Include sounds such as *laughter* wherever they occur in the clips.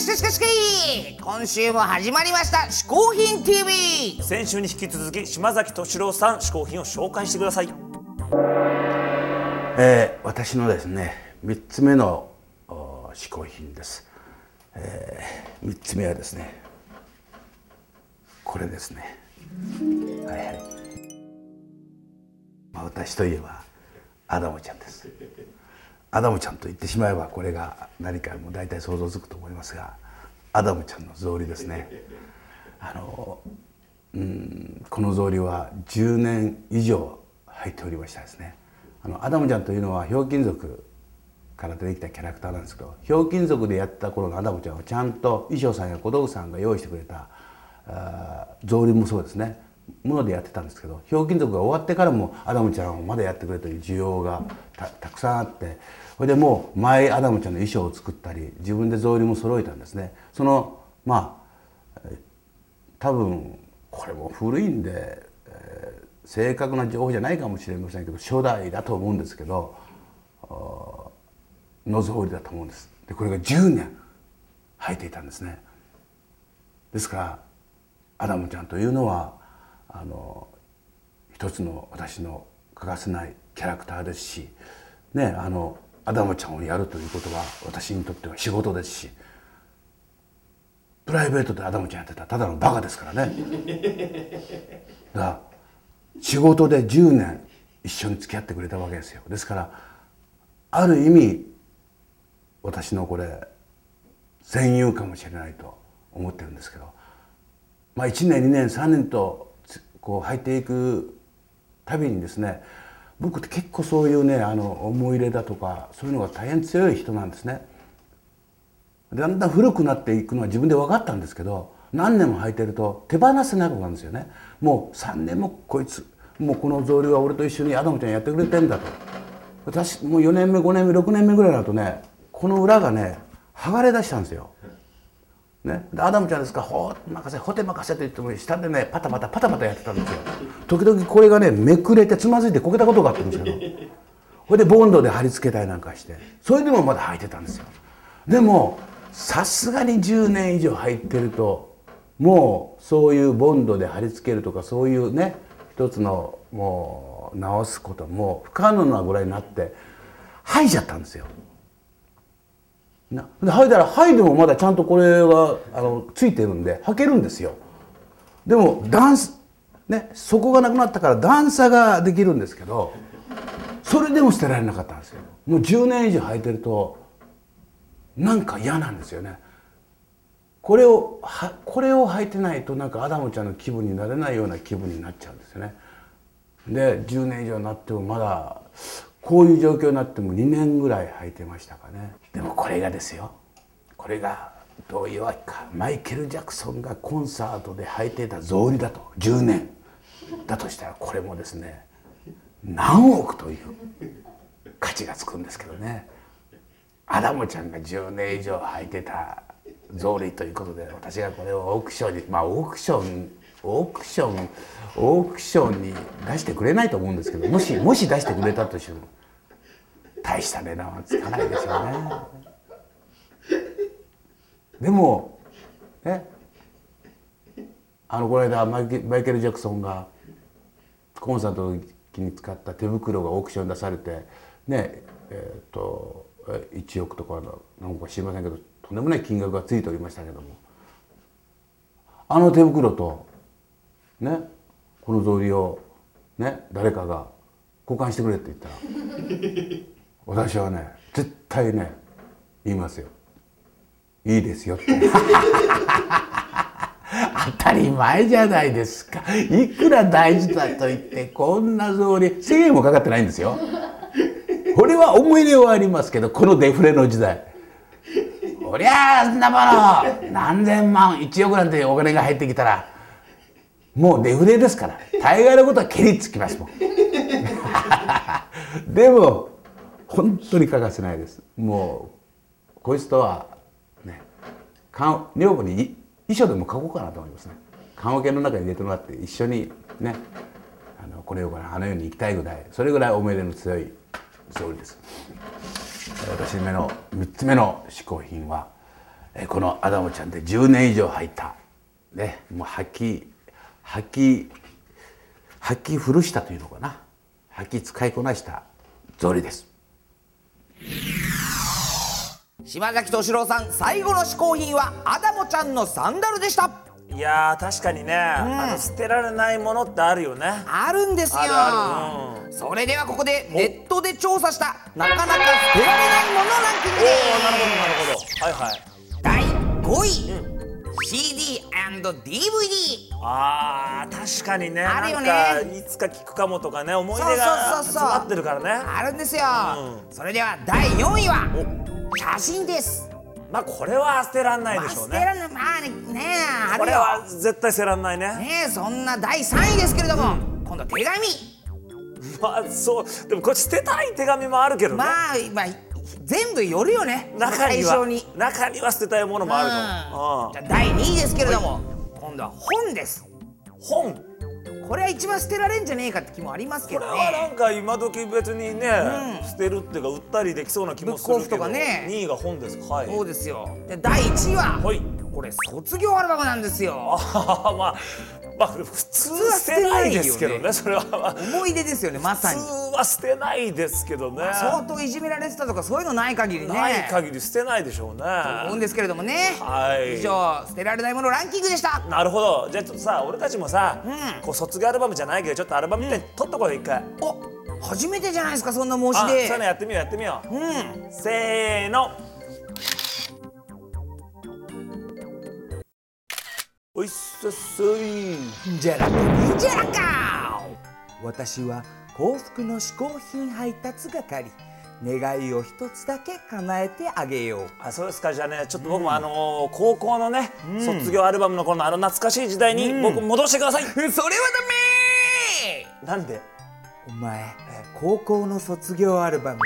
しかしかしかい今週も始まりました嗜好品 TV 先週に引き続き島崎敏郎さん嗜好品を紹介してくださいえー、私のですね3つ目の嗜好品です、えー、3つ目はですねこれですねはいはい、まあ、私といえばアダムちゃんですアダムちゃんと言ってしまえばこれが何かもう大体想像つくと思いますがアダムちゃんの草履ですね。あのうんこの草履は10年以上入っておりましたですね。あのアダムちゃんというのはひょうきん族から出てきたキャラクターなんですけどひょうきん族でやった頃のアダムちゃんはちゃんと衣装さんや小道具さんが用意してくれた草履もそうですね。ものでやってたんですけどひょうきん族が終わってからもアダムちゃんをまだやってくれという需要がたくさんあってそれでもう前アダムちゃんの衣装を作ったり自分で草履も揃えたんですね。そのまあ多分これも古いんで、えー、正確な情報じゃないかもしれませんけど初代だと思うんですけどの草履だと思うんです。でこれが10年履いていたんですね。ですからアダムちゃんというのはあの一つの私の欠かせないキャラクターですしねあのアダムちゃんをやるということは私にとっては仕事ですしプライベートでアダムちゃんやってたらただのバカですからね。*laughs* だから仕事で10年一緒に付き合ってくれたわけですよ。ですからある意味私のこれ戦友かもしれないと思ってるんですけどまあ1年2年3年とこう入っていくたびにですね僕って結構そういうねあの思い入れだとかそういうのが大変強い人なんですね。だんだん古くなっていくのは自分で分かったんですけど何年も履いてると手放せなくなんですよね。もう3年もこいつもうこの草履は俺と一緒にアダムちゃんやってくれてんだと。私もう4年目5年目6年目ぐらいになるとねこの裏がね剥がれ出したんですよ。ね、アダムちゃんですかほて任せほて任せと言っても下でねパタパタパタパタやってたんですよ。時々これがねめくれてつまずいてこけたことがあったんですよ。これでボンドで貼り付けたりなんかして。それでもまだ履いてたんですよ。でもさすがに10年以上履いてるともうそういうボンドで貼り付けるとかそういうね一つのもう直すことも不可能なぐらいになって履いちゃったんですよ。な。で履いたら履いてもまだちゃんとこれはあのついてるんで履けるんですよ。でも段ね底がなくなったから段差ができるんですけどそれでも捨てられなかったんですよ。もう10年以上履いてるとなんか嫌なんですよね。これをはこれを履いてないとなんかアダムちゃんの気分になれないような気分になっちゃうんですよね。で10年以上になってもまだこういう状況になっても2年ぐらい履いてましたかね。でもこれがですよ。これがどういうわけか。マイケル・ジャクソンがコンサートで履いていた草履だと。10年。だとしたらこれもですね何億という価値がつくんですけどね。アダムちゃんが10年以上履いてた草履ということで私がこれをオークションにまあオークションオークションオークションに出してくれないと思うんですけどもしもし出してくれたとしても大した値段はつかないでしょうね。でもねあのこの間マイケル・ジャクソンがコンサートの時に使った手袋がオークション出されてねえっ、ー、と1億とかなんか知りませんけどとんでもない金額がついておりましたけどもあの手袋とねこの草履をね誰かが交換してくれって言ったら *laughs* 私はね絶対ね言いますよ。いいですよって。*laughs* 当たり前じゃないですか。いくら大事だと言ってこんな草履1000円もかかってないんですよ。これは思い入れはありますけどこのデフレの時代。おりゃあそんなもの。何千万1億なんてお金が入ってきたらもうデフレですから。大概のことは蹴りつきますもん。*laughs* でも本当に欠かせないです。もうこいつとはね女房に遺書でも書こうかなと思いますね。棺桶の中に入れてもらって一緒にねあのこれをあの世に行きたいぐらいそれぐらい思い出の強い総理です。私目の3つ目の嗜好品は、このアダムちゃんで10年以上入ったねもう吐き吐き吐き古したというのかな。吐き使いこなした草履です。島崎敏郎さん最後の試行品はアダモちゃんのサンダルでした。いやー確かにね、あの捨てられないものってあるよね。あるんですよ。あるある。それではここでネットで調査したなかなか捨てられないものランキングです。おおなるほどなるほど。はいはい。第5位、CD&DVD あー確かにね。あるよね。なんかいつか聞くかもとかね思い出が詰まってるからね。あるんですよ、うそれでは第4位は写真です。まあこれは捨てらんないでしょうね。まあ捨てられない。まあねねあこれは絶対捨てらんないね。ねえそんな第3位ですけれども、今度手紙。まあそう。でもこっち捨てたい手紙もあるけどね、まあ、まあ、全部よるよね。中には中に。は捨てたいものもあるうん。と、じゃあ第2位ですけれども、今度は本です。うん、本。これは一番捨てられんじゃねえかって気もありますけこれどねはなんか今時別にね、うん。捨てるっていうか売ったりできそうな気もするけど、とかね。2位が本ですはい。そうですよ。で第1位は、はい。これ卒業アルバムなんですよ。あまあまあ普通捨てないですけどねそれは、まあ思い出ですよねまさ普に。通は捨てないですけどね、相当いじめられてたとかそういうのない限りね。ない限り捨てないでしょうね。思うんですけれどもね、はい。以上捨てられないものランキングでした。なるほど。じゃあちょっとさ俺たちもさ、うん。こう卒業アルバムじゃないけどちょっとアルバムみたいに撮っとこうよ一回、お初めてじゃないですかそんな申しあそう出いうのやってみようやってみよう、うん。せーの。おいっそっそい。じゃらか。にじゃらか。私は幸福の嗜好品配達係。願いを一つだけ叶えてあげよう。あそうですか。じゃあねちょっと僕もあのー高校のね、卒業アルバムの頃のあの懐かしい時代に僕戻してください、*laughs* それはダメなんで？お前高校の卒業アルバム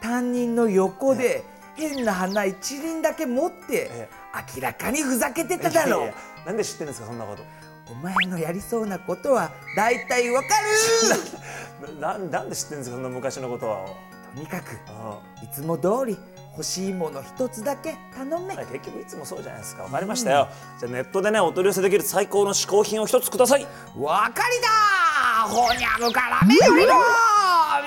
担任の横で変な花一輪だけ持ってえ明らかにふざけてただろいやいやなんで知ってるんですかそんなこと。お前のやりそうなことは大体わかる *laughs* なななんで知ってるんですかそんな昔のことは。とにかくういつも通り欲しいもの一つだけ頼め。ん結局いつもそうじゃないですか。わかりましたよ、じゃあネットでねお取り寄せできる最高の嗜好品を一つください。わかりだほにゃむからめよりも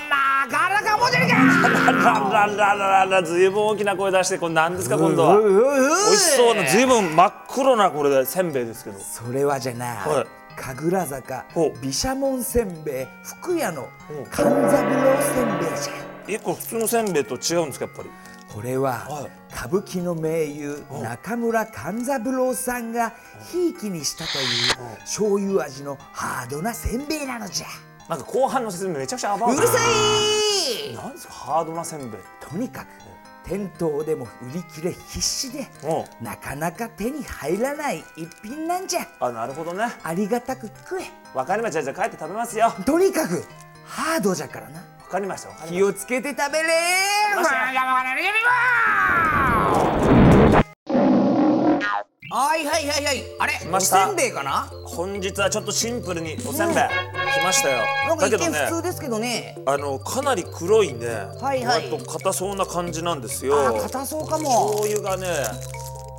なかなかモデルがあららららららずいぶん大きな声出してこれ何ですか今度は。ううう美味しそうなずいぶん真っ黒なこれでせんべいですけど。それはじゃな、はい神楽坂毘沙門せんべい福屋のう。勘三郎せんべいじゃえこれ普通のせんべいと違うんですかやっぱり？これは、はい。歌舞伎の名優中村勘三郎さんがひいきにしたという醤油味のハードなせんべいなのじゃ。なんか後半の説明めちゃくちゃ甘うるさいなんですかハードなせんべいとにかく店頭でも売り切れ必至でう。んなかなか手に入らない一品なんじゃ。あなるほどね。ありがたく食え。わかりました。じゃあ帰って食べますよ。わとにかくハードじゃからな。かりましたわかりまし気をつけて食べれましたはいはいはいはい。あれおせんべいかな？た本日はちょっとシンプルにおせんべい。来ましたよ。なんか一見普通ですけどね。あのかなり黒いね。はいはい。割と硬そうな感じなんですよ。あ硬そうかも。醤油がね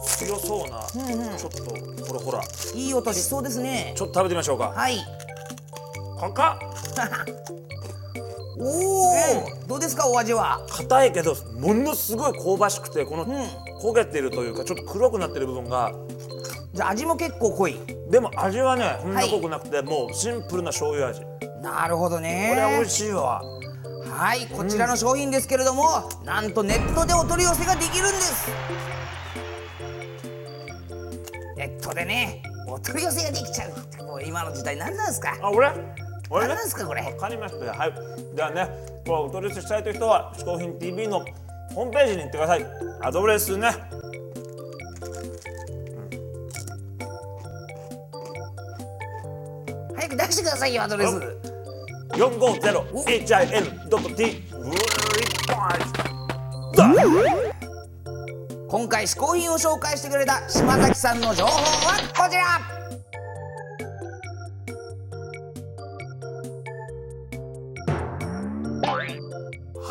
強そうな、ちょっとほらほら。いい音しそうですね。ちょっと食べてみましょうか。はい。か？*laughs* おおどうですかお味は？硬いけどものすごい香ばしくてこのん焦げてるというかちょっと黒くなってる部分が。じゃあ味も結構濃い。でも味はねそんな濃くなくて、もうシンプルな醤油味。こなるほどね。れは美味しいわ。はいこちらの商品ですけれども、なんとネットでお取り寄せができるんです。ネットでねお取り寄せができちゃうもう今の時代何なんですか？あ俺？俺ね？何なんですかこれ？わかりましたよ。はい。ではねこれお取り寄せしたいという人は「嗜好品 TV」のホームページに行ってください。アドレスね。早く出してくださいよアドレス。450hin.t 今回試行品を紹介してくれた島崎さんの情報はこちら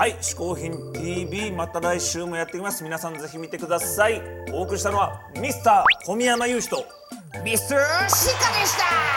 はい嗜好品 TV また来週もやっていきます。皆さんぜひ見てください。お送りしたのはミスター小宮山雄飛と。ミスターシカでした。